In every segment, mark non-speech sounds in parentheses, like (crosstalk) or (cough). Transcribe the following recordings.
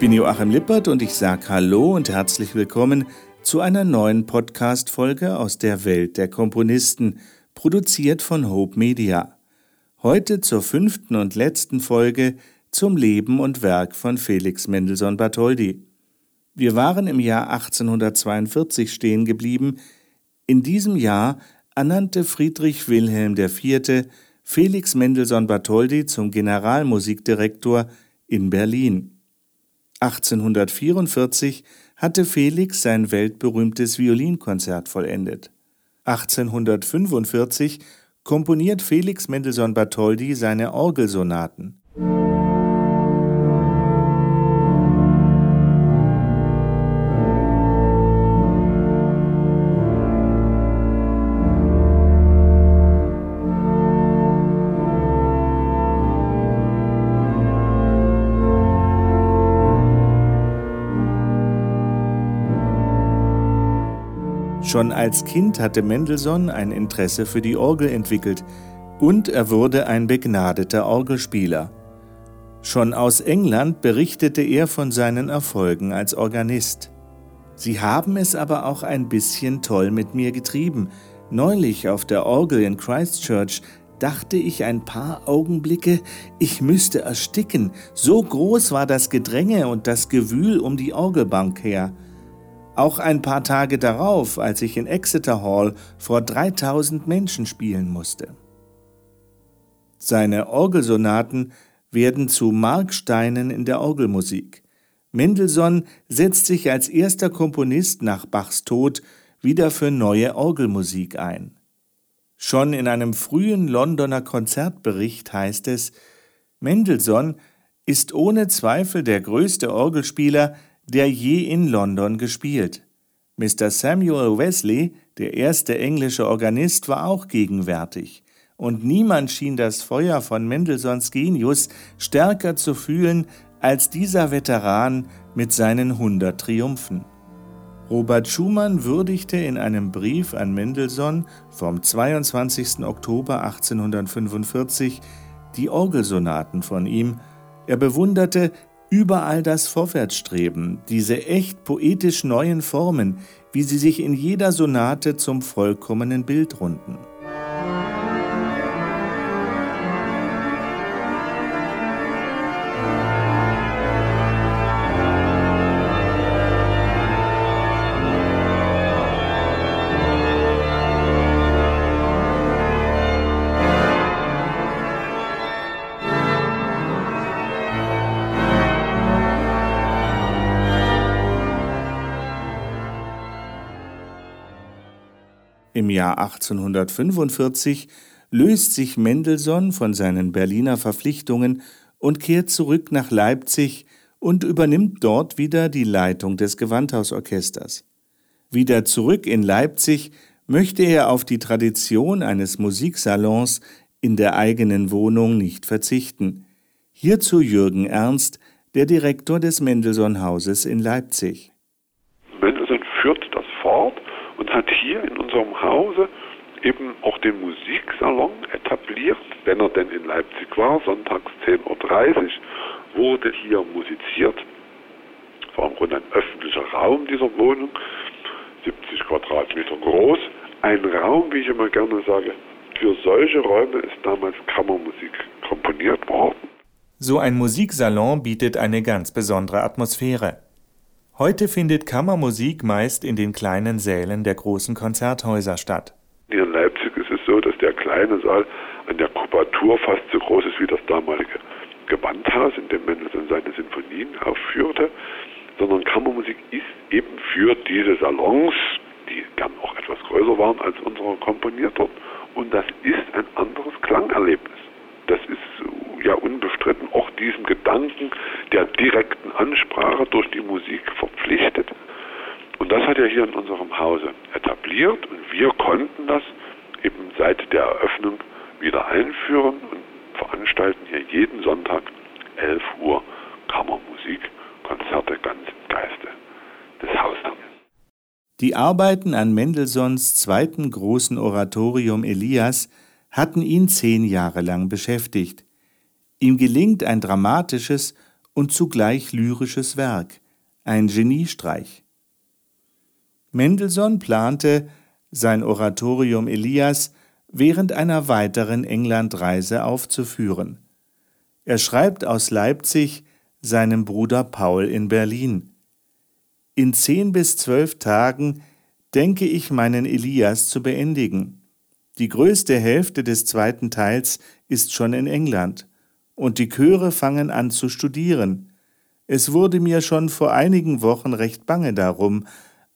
Ich bin Joachim Lippert und ich sage Hallo und herzlich willkommen zu einer neuen Podcast-Folge aus der Welt der Komponisten, produziert von Hope Media. Heute zur fünften und letzten Folge zum Leben und Werk von Felix Mendelssohn Bartholdy. Wir waren im Jahr 1842 stehen geblieben. In diesem Jahr ernannte Friedrich Wilhelm IV. Felix Mendelssohn Bartholdy zum Generalmusikdirektor in Berlin. 1844 hatte Felix sein weltberühmtes Violinkonzert vollendet. 1845 komponiert Felix Mendelssohn Bartholdy seine Orgelsonaten. Schon als Kind hatte Mendelssohn ein Interesse für die Orgel entwickelt und er wurde ein begnadeter Orgelspieler. Schon aus England berichtete er von seinen Erfolgen als Organist. Sie haben es aber auch ein bisschen toll mit mir getrieben. Neulich auf der Orgel in Christchurch dachte ich ein paar Augenblicke, ich müsste ersticken, so groß war das Gedränge und das Gewühl um die Orgelbank her. Auch ein paar Tage darauf, als ich in Exeter Hall vor 3000 Menschen spielen musste. Seine Orgelsonaten werden zu Marksteinen in der Orgelmusik. Mendelssohn setzt sich als erster Komponist nach Bachs Tod wieder für neue Orgelmusik ein. Schon in einem frühen Londoner Konzertbericht heißt es, Mendelssohn ist ohne Zweifel der größte Orgelspieler, der je in London gespielt. Mr. Samuel Wesley, der erste englische Organist, war auch gegenwärtig, und niemand schien das Feuer von Mendelssohns Genius stärker zu fühlen als dieser Veteran mit seinen hundert Triumphen. Robert Schumann würdigte in einem Brief an Mendelssohn vom 22. Oktober 1845 die Orgelsonaten von ihm. Er bewunderte Überall das Vorwärtsstreben, diese echt poetisch neuen Formen, wie sie sich in jeder Sonate zum vollkommenen Bild runden. Im Jahr 1845 löst sich Mendelssohn von seinen Berliner Verpflichtungen und kehrt zurück nach Leipzig und übernimmt dort wieder die Leitung des Gewandhausorchesters. Wieder zurück in Leipzig möchte er auf die Tradition eines Musiksalons in der eigenen Wohnung nicht verzichten. Hierzu Jürgen Ernst, der Direktor des Mendelssohn-Hauses in Leipzig. Mendelssohn führt das fort und hat hier in unserem Hause eben auch den Musiksalon etabliert, wenn er denn in Leipzig war, sonntags 10.30 Uhr wurde hier musiziert. Es war im Grunde ein öffentlicher Raum dieser Wohnung, 70 Quadratmeter groß. Ein Raum, wie ich immer gerne sage, für solche Räume ist damals Kammermusik komponiert worden. So ein Musiksalon bietet eine ganz besondere Atmosphäre. Heute findet Kammermusik meist in den kleinen Sälen der großen Konzerthäuser statt. Hier in Leipzig ist es so, dass der kleine Saal an der Kubatur fast so groß ist wie das damalige Gewandhaus, in dem Mendelssohn seine Sinfonien aufführte, sondern Kammermusik ist eben für diese Salons, die gern auch etwas größer waren als unsere komponiert worden. Und das ist ein anderes Klangerlebnis. Das ist ja unbestritten auch diesem Gedanken der direkten Ansprache durch die Musik verpflichtet. Und das hat er hier in unserem Hause etabliert und wir konnten das eben seit der Eröffnung wieder einführen und veranstalten hier jeden Sonntag 11 Uhr Kammermusik, Konzerte ganz im Geiste des Hausherrn. Die Arbeiten an Mendelssohns zweiten großen Oratorium Elias hatten ihn zehn Jahre lang beschäftigt. Ihm gelingt ein dramatisches und zugleich lyrisches Werk, ein Geniestreich. Mendelssohn plante, sein Oratorium Elias während einer weiteren Englandreise aufzuführen. Er schreibt aus Leipzig seinem Bruder Paul in Berlin. In zehn bis zwölf Tagen denke ich, meinen Elias zu beendigen. Die größte Hälfte des zweiten Teils ist schon in England, und die Chöre fangen an zu studieren. Es wurde mir schon vor einigen Wochen recht bange darum,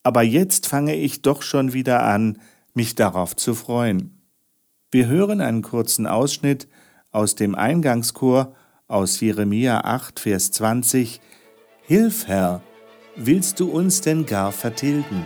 aber jetzt fange ich doch schon wieder an, mich darauf zu freuen. Wir hören einen kurzen Ausschnitt aus dem Eingangschor aus Jeremia 8, Vers 20. Hilf, Herr, willst du uns denn gar vertilgen?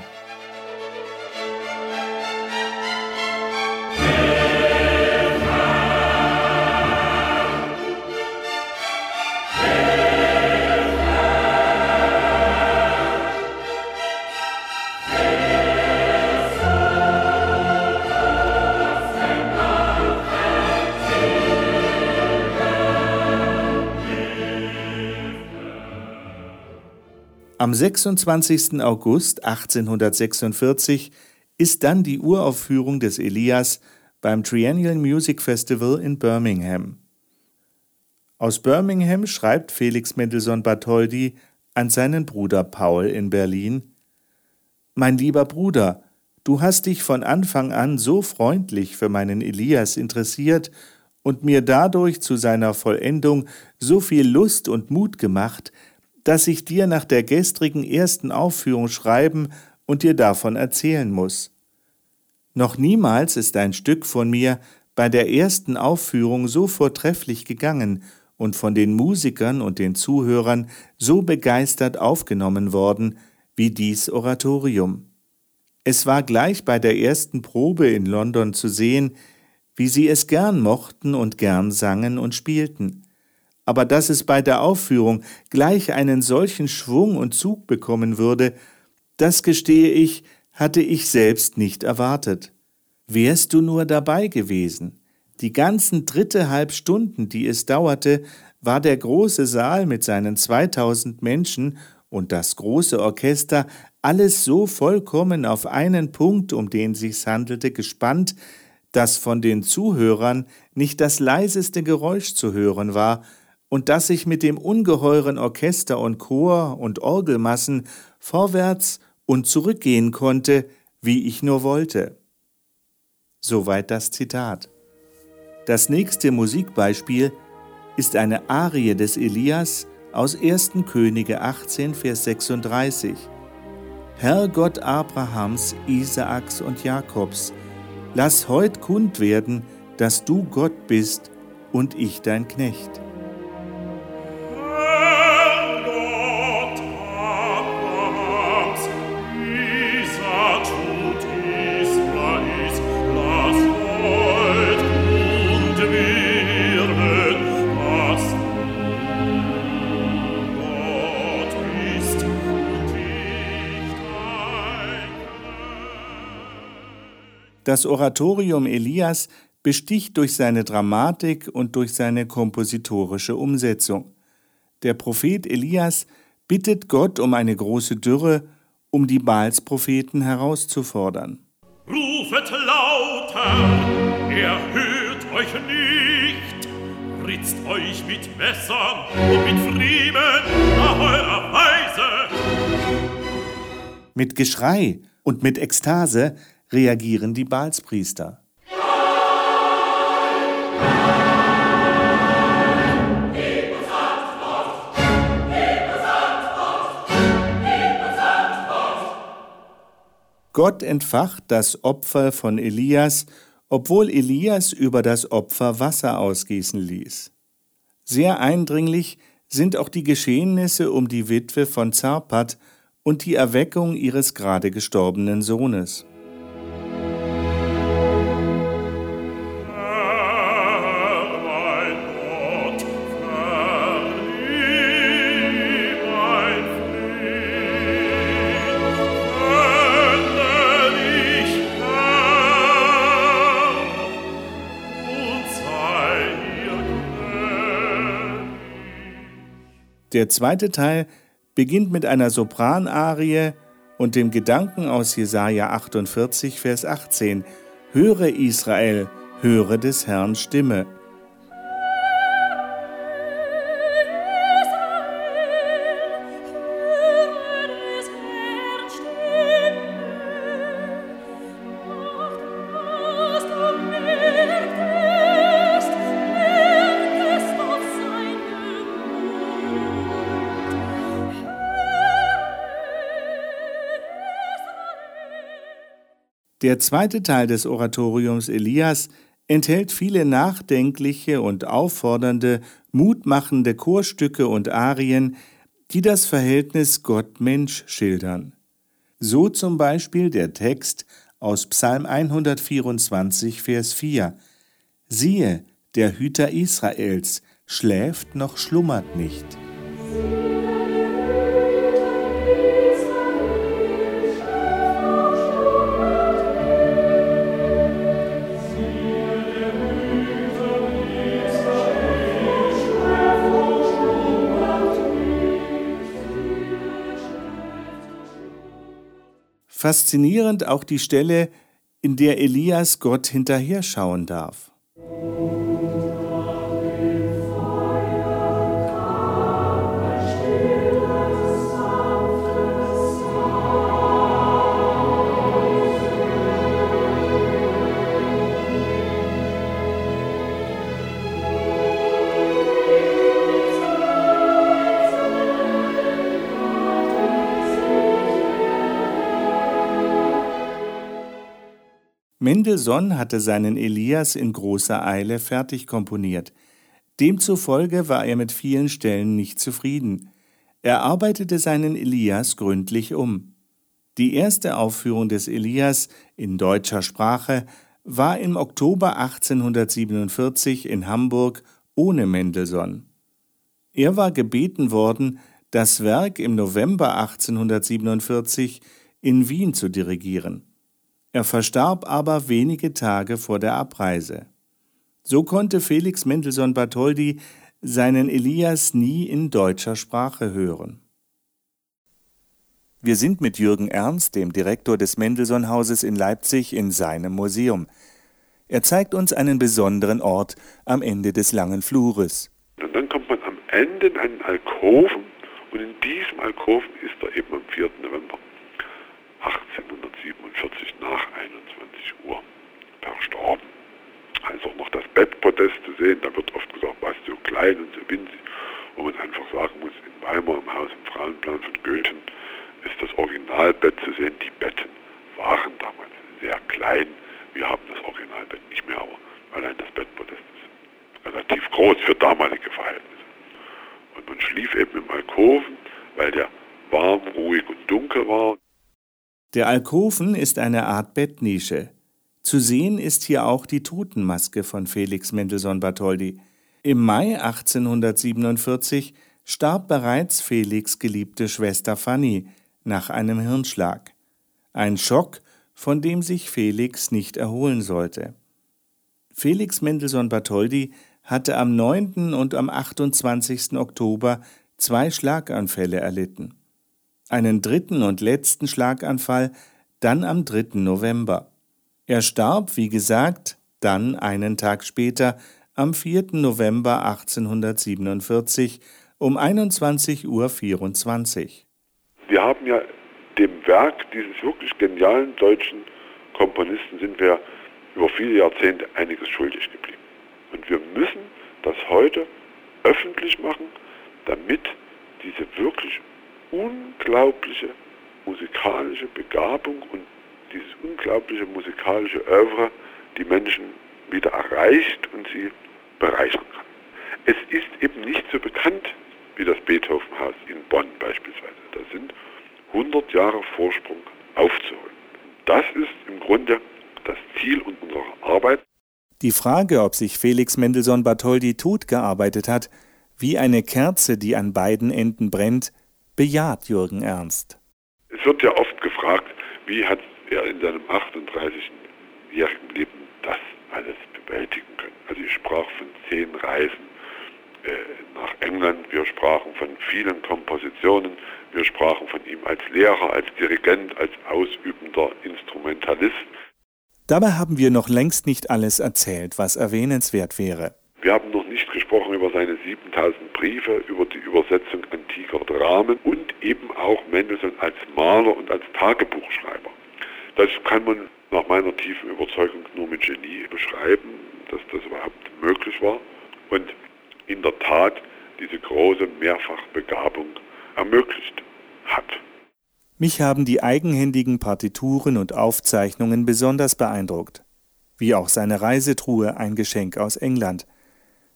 Am 26. August 1846 ist dann die Uraufführung des Elias beim Triennial Music Festival in Birmingham. Aus Birmingham schreibt Felix Mendelssohn Bartholdy an seinen Bruder Paul in Berlin Mein lieber Bruder, du hast dich von Anfang an so freundlich für meinen Elias interessiert und mir dadurch zu seiner Vollendung so viel Lust und Mut gemacht, dass ich dir nach der gestrigen ersten Aufführung schreiben und dir davon erzählen muss. Noch niemals ist ein Stück von mir bei der ersten Aufführung so vortrefflich gegangen und von den Musikern und den Zuhörern so begeistert aufgenommen worden wie dies Oratorium. Es war gleich bei der ersten Probe in London zu sehen, wie sie es gern mochten und gern sangen und spielten aber dass es bei der Aufführung gleich einen solchen Schwung und Zug bekommen würde, das gestehe ich, hatte ich selbst nicht erwartet. Wärst du nur dabei gewesen. Die ganzen dritte halb Stunden, die es dauerte, war der große Saal mit seinen 2000 Menschen und das große Orchester alles so vollkommen auf einen Punkt, um den sich's handelte, gespannt, dass von den Zuhörern nicht das leiseste Geräusch zu hören war, und dass ich mit dem ungeheuren Orchester und Chor und Orgelmassen vorwärts und zurückgehen konnte, wie ich nur wollte. Soweit das Zitat. Das nächste Musikbeispiel ist eine Arie des Elias aus 1. Könige 18, Vers 36. Herr Gott Abrahams, Isaaks und Jakobs, lass heut kund werden, dass du Gott bist und ich dein Knecht. Das Oratorium Elias besticht durch seine Dramatik und durch seine kompositorische Umsetzung. Der Prophet Elias bittet Gott um eine große Dürre, um die Baalspropheten herauszufordern. Rufet lauter, er hört euch nicht, ritzt euch mit Messern und mit Friemen nach eurer Weise. Mit Geschrei und mit Ekstase reagieren die Baalspriester. Gott entfacht das Opfer von Elias, obwohl Elias über das Opfer Wasser ausgießen ließ. Sehr eindringlich sind auch die Geschehnisse um die Witwe von Zarpat und die Erweckung ihres gerade gestorbenen Sohnes. Der zweite Teil beginnt mit einer Sopranarie und dem Gedanken aus Jesaja 48, Vers 18: Höre Israel, höre des Herrn Stimme. Der zweite Teil des Oratoriums Elias enthält viele nachdenkliche und auffordernde, mutmachende Chorstücke und Arien, die das Verhältnis Gott-Mensch schildern. So zum Beispiel der Text aus Psalm 124, Vers 4. Siehe, der Hüter Israels schläft noch schlummert nicht. Faszinierend auch die Stelle, in der Elias Gott hinterher schauen darf. Mendelssohn hatte seinen Elias in großer Eile fertig komponiert. Demzufolge war er mit vielen Stellen nicht zufrieden. Er arbeitete seinen Elias gründlich um. Die erste Aufführung des Elias in deutscher Sprache war im Oktober 1847 in Hamburg ohne Mendelssohn. Er war gebeten worden, das Werk im November 1847 in Wien zu dirigieren. Er verstarb aber wenige Tage vor der Abreise. So konnte Felix Mendelssohn Bartholdy seinen Elias nie in deutscher Sprache hören. Wir sind mit Jürgen Ernst, dem Direktor des Mendelssohn-Hauses in Leipzig, in seinem Museum. Er zeigt uns einen besonderen Ort am Ende des langen Flures. Und dann kommt man am Ende in einen Alkoven und in diesem Alkoven ist er eben am 4. November 1847 nach 21 Uhr verstorben. Also noch das Bettpodest zu sehen, da wird oft gesagt, was so klein und so winzig, wo man einfach sagen muss, in Weimar im Haus im Frauenplan von Goethen ist das Originalbett zu sehen. Die Betten waren damals sehr klein. Wir haben das Originalbett nicht mehr, aber allein das Bettpodest ist relativ groß für damalige Verhältnisse. Und man schlief eben im Alkoven, weil der warm, ruhig und dunkel war. Der Alkoven ist eine Art Bettnische. Zu sehen ist hier auch die Totenmaske von Felix Mendelssohn Bartholdy. Im Mai 1847 starb bereits Felix geliebte Schwester Fanny nach einem Hirnschlag. Ein Schock, von dem sich Felix nicht erholen sollte. Felix Mendelssohn Bartholdy hatte am 9. und am 28. Oktober zwei Schlaganfälle erlitten einen dritten und letzten Schlaganfall dann am 3. November. Er starb, wie gesagt, dann einen Tag später, am 4. November 1847 um 21.24 Uhr. Wir haben ja dem Werk dieses wirklich genialen deutschen Komponisten sind wir über viele Jahrzehnte einiges schuldig geblieben. Und wir müssen das heute öffentlich machen, damit diese wirklich unglaubliche musikalische Begabung und dieses unglaubliche musikalische Oeuvre die Menschen wieder erreicht und sie bereichern kann. Es ist eben nicht so bekannt wie das Beethovenhaus in Bonn beispielsweise. Da sind 100 Jahre Vorsprung aufzuholen. Das ist im Grunde das Ziel unserer Arbeit. Die Frage, ob sich Felix Mendelssohn Bartholdy tot gearbeitet hat, wie eine Kerze, die an beiden Enden brennt, bejaht Jürgen Ernst. Es wird ja oft gefragt, wie hat er in seinem 38-jährigen Leben das alles bewältigen können. Also ich sprach von zehn Reisen äh, nach England, wir sprachen von vielen Kompositionen. Wir sprachen von ihm als Lehrer, als Dirigent, als ausübender Instrumentalist. Dabei haben wir noch längst nicht alles erzählt, was erwähnenswert wäre. Wir haben noch nicht gesprochen über seine 7000 Briefe, über die Übersetzung antiker Dramen und eben auch Mendelssohn als Maler und als Tagebuchschreiber. Das kann man nach meiner tiefen Überzeugung nur mit Genie beschreiben, dass das überhaupt möglich war und in der Tat diese große Mehrfachbegabung ermöglicht hat. Mich haben die eigenhändigen Partituren und Aufzeichnungen besonders beeindruckt, wie auch seine Reisetruhe ein Geschenk aus England –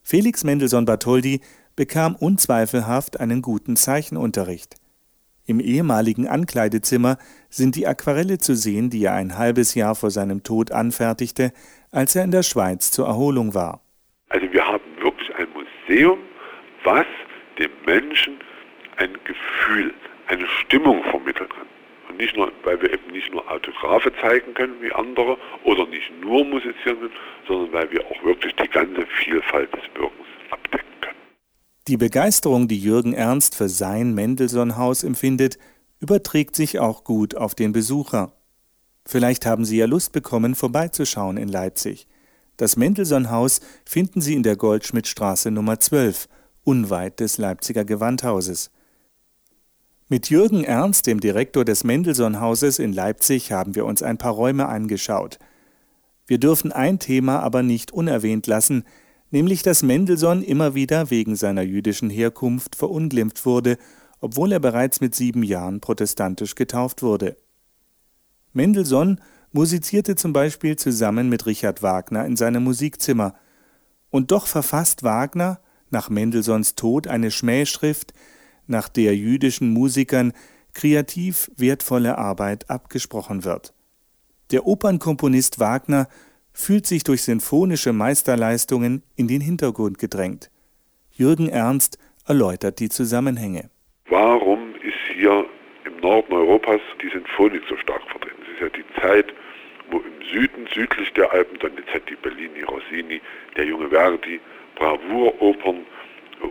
Felix Mendelssohn Bartholdy bekam unzweifelhaft einen guten Zeichenunterricht. Im ehemaligen Ankleidezimmer sind die Aquarelle zu sehen, die er ein halbes Jahr vor seinem Tod anfertigte, als er in der Schweiz zur Erholung war. Also wir haben wirklich ein Museum, was dem Menschen ein Gefühl, eine Stimmung vermitteln kann. Und nicht nur, weil wir eben nicht nur Autographe zeigen können wie andere oder nicht nur musizieren können, sondern weil wir auch wirklich die ganze Vielfalt des Wirkens abdecken können. Die Begeisterung, die Jürgen Ernst für sein Mendelssohn-Haus empfindet, überträgt sich auch gut auf den Besucher. Vielleicht haben Sie ja Lust bekommen, vorbeizuschauen in Leipzig. Das Mendelssohn-Haus finden Sie in der Goldschmidtstraße Nummer 12, unweit des Leipziger Gewandhauses. Mit Jürgen Ernst, dem Direktor des Mendelssohn-Hauses in Leipzig, haben wir uns ein paar Räume angeschaut. Wir dürfen ein Thema aber nicht unerwähnt lassen, nämlich dass Mendelssohn immer wieder wegen seiner jüdischen Herkunft verunglimpft wurde, obwohl er bereits mit sieben Jahren protestantisch getauft wurde. Mendelssohn musizierte zum Beispiel zusammen mit Richard Wagner in seinem Musikzimmer, und doch verfasst Wagner nach Mendelssohns Tod eine Schmähschrift, nach der jüdischen Musikern kreativ wertvolle Arbeit abgesprochen wird. Der Opernkomponist Wagner fühlt sich durch sinfonische Meisterleistungen in den Hintergrund gedrängt. Jürgen Ernst erläutert die Zusammenhänge. Warum ist hier im Norden Europas die Sinfonik so stark vertreten? Es ist ja die Zeit, wo im Süden, südlich der Alpen, Donizetti, Bellini, Rossini, der junge Verdi, Bravour-Opern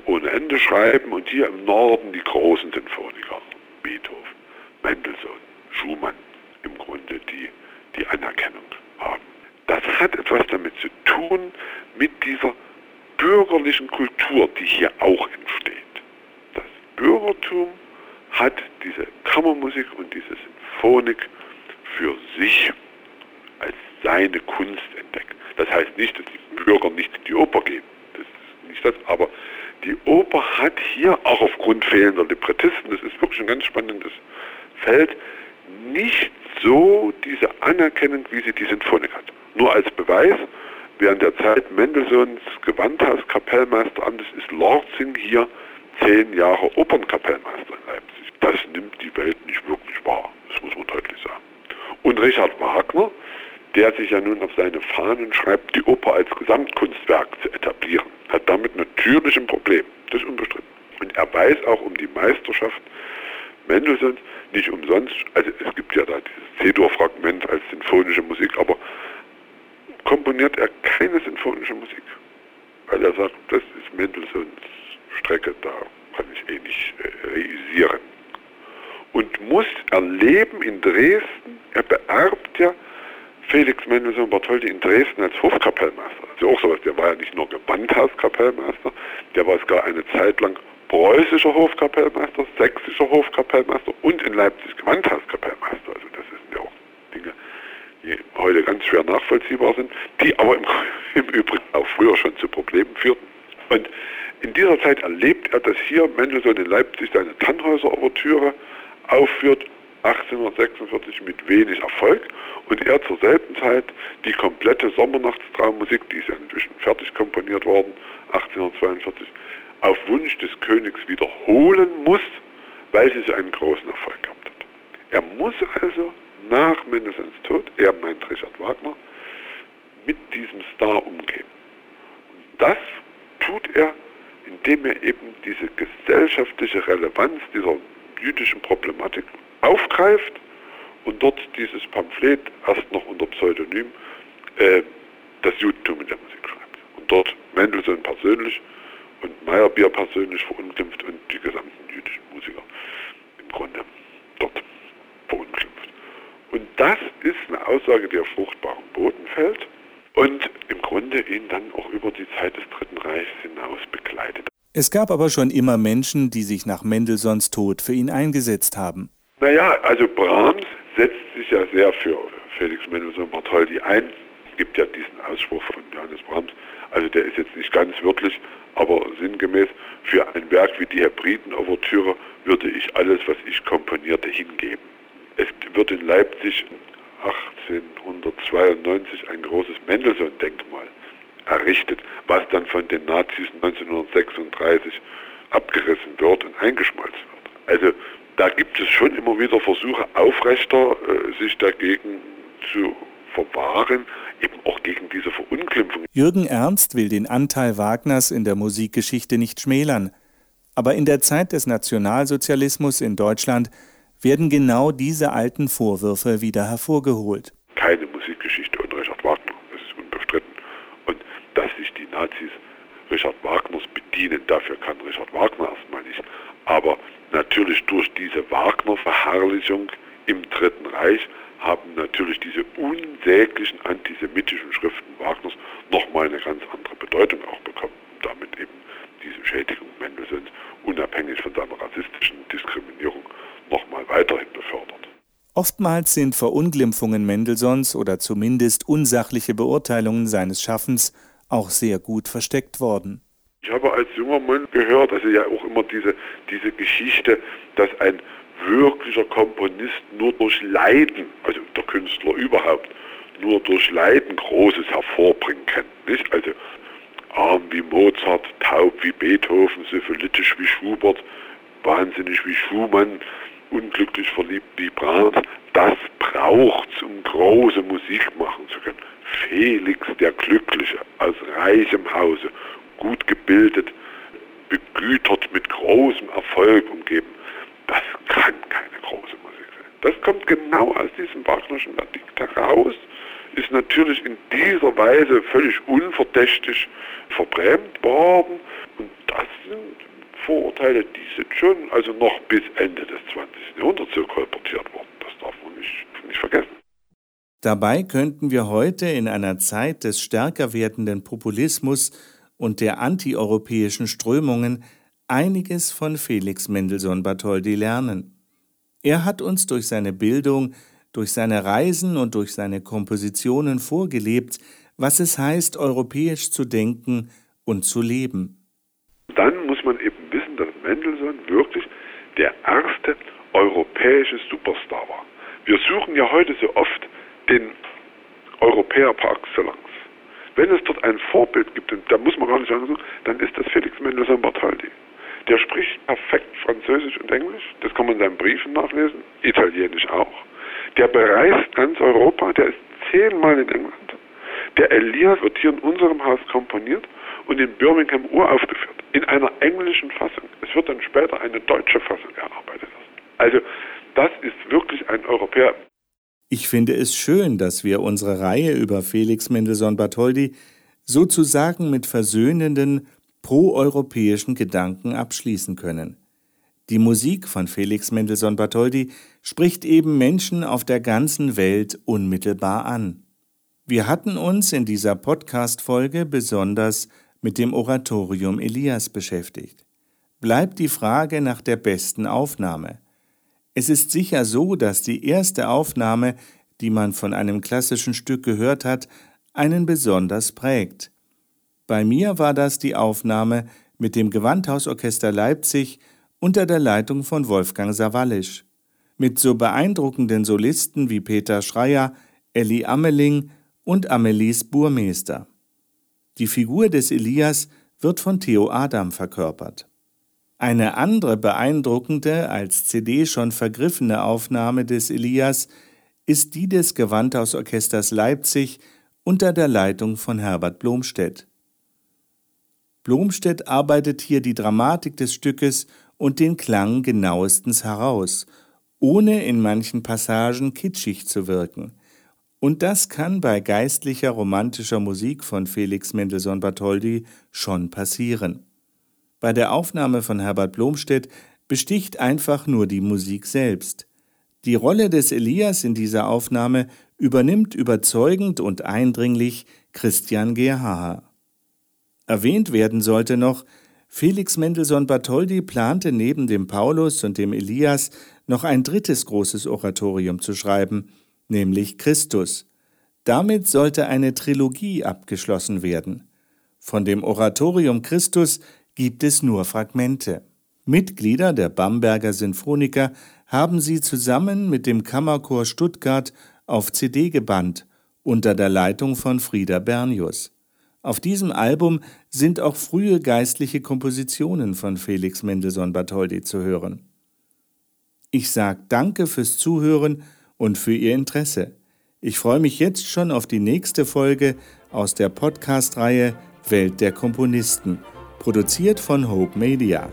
ohne Ende schreiben und hier im Norden die großen Sinfoniker, Beethoven, Mendelssohn, Schumann, im Grunde die, die Anerkennung haben. Das hat etwas damit zu tun mit dieser bürgerlichen Kultur, die hier auch entsteht. Das Bürgertum hat diese Kammermusik und diese Sinfonik für sich als seine Kunst entdeckt. Das heißt nicht, dass die Bürger nicht in die Oper gehen. Das ist nicht das, aber die Oper hat hier auch aufgrund fehlender Librettisten, das ist wirklich ein ganz spannendes Feld, nicht so diese Anerkennung, wie sie die Sinfonik hat. Nur als Beweis, während der Zeit Mendelssohns Gewandhauskapellmeisteramtes ist Lorzing hier zehn Jahre Opernkapellmeister in Leipzig. Das nimmt die Welt nicht wirklich wahr, das muss man deutlich sagen. Und Richard Wagner, der sich ja nun auf seine Fahnen schreibt, die Oper als Gesamtkunstwerk zu etablieren hat damit natürlich ein Problem. Das ist unbestritten. Und er weiß auch um die Meisterschaft Mendelssohns nicht umsonst. Also es gibt ja da dieses C-Dur-Fragment als sinfonische Musik, aber komponiert er keine sinfonische Musik. Weil er sagt, das ist Mendelssohns Strecke, da kann ich eh nicht äh, realisieren. Und muss erleben in Dresden, er beerbt ja Felix Mendelssohn Bartholdy in Dresden als Hofkapellmeister. Das ist ja auch sowas, der war ja nicht nur Gewandhauskapellmeister, der war sogar eine Zeit lang preußischer Hofkapellmeister, sächsischer Hofkapellmeister und in Leipzig Gewandhauskapellmeister. Also das sind ja auch Dinge, die heute ganz schwer nachvollziehbar sind, die aber im, (laughs) im Übrigen auch früher schon zu Problemen führten. Und in dieser Zeit erlebt er, dass hier Mendelssohn in Leipzig seine Tannhäuser-Ouvertüre aufführt 1846 mit wenig Erfolg und er zur selben Zeit die komplette Sommernachtstraummusik, die ist ja inzwischen fertig komponiert worden, 1842, auf Wunsch des Königs wiederholen muss, weil sie so einen großen Erfolg gehabt hat. Er muss also nach Mendelssohns Tod, er meint Richard Wagner, mit diesem Star umgehen. Und das tut er, indem er eben diese gesellschaftliche Relevanz dieser jüdischen Problematik aufgreift und dort dieses Pamphlet, erst noch unter Pseudonym, äh, das Judentum in der Musik schreibt. Und dort Mendelssohn persönlich und Meyerbier persönlich verunglimpft und die gesamten jüdischen Musiker im Grunde dort verunglimpft. Und das ist eine Aussage, die auf fruchtbaren Boden fällt und im Grunde ihn dann auch über die Zeit des Dritten Reichs hinaus begleitet. Es gab aber schon immer Menschen, die sich nach Mendelssohns Tod für ihn eingesetzt haben. Naja, also Brahms setzt sich ja sehr für Felix Mendelssohn Bartholdy ein. Es gibt ja diesen Ausspruch von Johannes Brahms, also der ist jetzt nicht ganz wörtlich, aber sinngemäß, für ein Werk wie die Hebriden-Ouvertüre würde ich alles, was ich komponierte, hingeben. Es wird in Leipzig 1892 ein großes Mendelssohn-Denkmal errichtet, was dann von den Nazis 1936 abgerissen wird und eingeschmolzen wird. Also da gibt es schon immer wieder Versuche, aufrechter äh, sich dagegen zu verwahren, eben auch gegen diese Verunglimpfung. Jürgen Ernst will den Anteil Wagners in der Musikgeschichte nicht schmälern. Aber in der Zeit des Nationalsozialismus in Deutschland werden genau diese alten Vorwürfe wieder hervorgeholt. Keine Musikgeschichte ohne Richard Wagner, das ist unbestritten. Und dass sich die Nazis Richard Wagners bedienen, dafür kann Richard Wagner erstmal nicht. Aber natürlich durch diese Wagner-Verherrlichung im Dritten Reich haben natürlich diese unsäglichen antisemitischen Schriften Wagners nochmal eine ganz andere Bedeutung auch bekommen. Und damit eben diese Schädigung Mendelssohns unabhängig von seiner rassistischen Diskriminierung nochmal weiterhin befördert. Oftmals sind Verunglimpfungen Mendelssohns oder zumindest unsachliche Beurteilungen seines Schaffens auch sehr gut versteckt worden. Ich habe als junger Mann gehört, also ja auch immer diese, diese Geschichte, dass ein wirklicher Komponist nur durch Leiden, also der Künstler überhaupt, nur durch Leiden Großes hervorbringen kann. Nicht? Also arm wie Mozart, taub wie Beethoven, syphilitisch wie Schubert, wahnsinnig wie Schumann, unglücklich verliebt wie Brahms. Das braucht es, um große Musik machen zu können. Felix der Glückliche aus reichem Hause, gut gebildet, begütert mit großem Erfolg umgeben das kann keine große Musik sein. Das kommt genau aus diesem Wagnerischen Verdikt heraus, ist natürlich in dieser Weise völlig unverdächtig verbrämt worden und das sind Vorurteile, die sind schon also noch bis Ende des 20. Jahrhunderts so kolportiert worden. Das darf man nicht, nicht vergessen. Dabei könnten wir heute in einer Zeit des stärker werdenden Populismus und der antieuropäischen Strömungen einiges von Felix Mendelssohn Bartholdy lernen. Er hat uns durch seine Bildung, durch seine Reisen und durch seine Kompositionen vorgelebt, was es heißt, europäisch zu denken und zu leben. Dann muss man eben wissen, dass Mendelssohn wirklich der erste europäische Superstar war. Wir suchen ja heute so oft den Europäer par excellence. Wenn es dort ein Vorbild gibt, und da muss man gar nicht sagen, dann ist das Felix Mendelssohn Bartholdy. Der spricht perfekt Französisch und Englisch. Das kann man in seinen Briefen nachlesen. Italienisch auch. Der bereist ganz Europa. Der ist zehnmal in England. Der Elias wird hier in unserem Haus komponiert und in Birmingham uraufgeführt. In einer englischen Fassung. Es wird dann später eine deutsche Fassung erarbeitet. Also, das ist wirklich ein Europäer. Ich finde es schön, dass wir unsere Reihe über Felix Mendelssohn Bartholdy sozusagen mit versöhnenden, proeuropäischen Gedanken abschließen können. Die Musik von Felix Mendelssohn Bartholdy spricht eben Menschen auf der ganzen Welt unmittelbar an. Wir hatten uns in dieser Podcast-Folge besonders mit dem Oratorium Elias beschäftigt. Bleibt die Frage nach der besten Aufnahme. Es ist sicher so, dass die erste Aufnahme, die man von einem klassischen Stück gehört hat, einen besonders prägt. Bei mir war das die Aufnahme mit dem Gewandhausorchester Leipzig unter der Leitung von Wolfgang Sawallisch. Mit so beeindruckenden Solisten wie Peter Schreier, Elli Ammeling und Amelies Burmeister. Die Figur des Elias wird von Theo Adam verkörpert. Eine andere beeindruckende, als CD schon vergriffene Aufnahme des Elias ist die des Gewandhausorchesters Leipzig unter der Leitung von Herbert Blomstedt. Blomstedt arbeitet hier die Dramatik des Stückes und den Klang genauestens heraus, ohne in manchen Passagen kitschig zu wirken. Und das kann bei geistlicher romantischer Musik von Felix Mendelssohn Bartholdy schon passieren. Bei der Aufnahme von Herbert Blomstedt besticht einfach nur die Musik selbst. Die Rolle des Elias in dieser Aufnahme übernimmt überzeugend und eindringlich Christian Gerhaher. Erwähnt werden sollte noch, Felix Mendelssohn Bartholdy plante neben dem Paulus und dem Elias noch ein drittes großes Oratorium zu schreiben, nämlich Christus. Damit sollte eine Trilogie abgeschlossen werden. Von dem Oratorium Christus gibt es nur Fragmente. Mitglieder der Bamberger Sinfoniker haben sie zusammen mit dem Kammerchor Stuttgart auf CD gebannt, unter der Leitung von Frieder Bernius. Auf diesem Album sind auch frühe geistliche Kompositionen von Felix Mendelssohn Bartholdy zu hören. Ich sage Danke fürs Zuhören und für Ihr Interesse. Ich freue mich jetzt schon auf die nächste Folge aus der Podcast-Reihe Welt der Komponisten, produziert von Hope Media.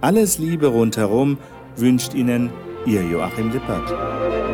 Alles Liebe rundherum wünscht Ihnen Ihr Joachim Lippert.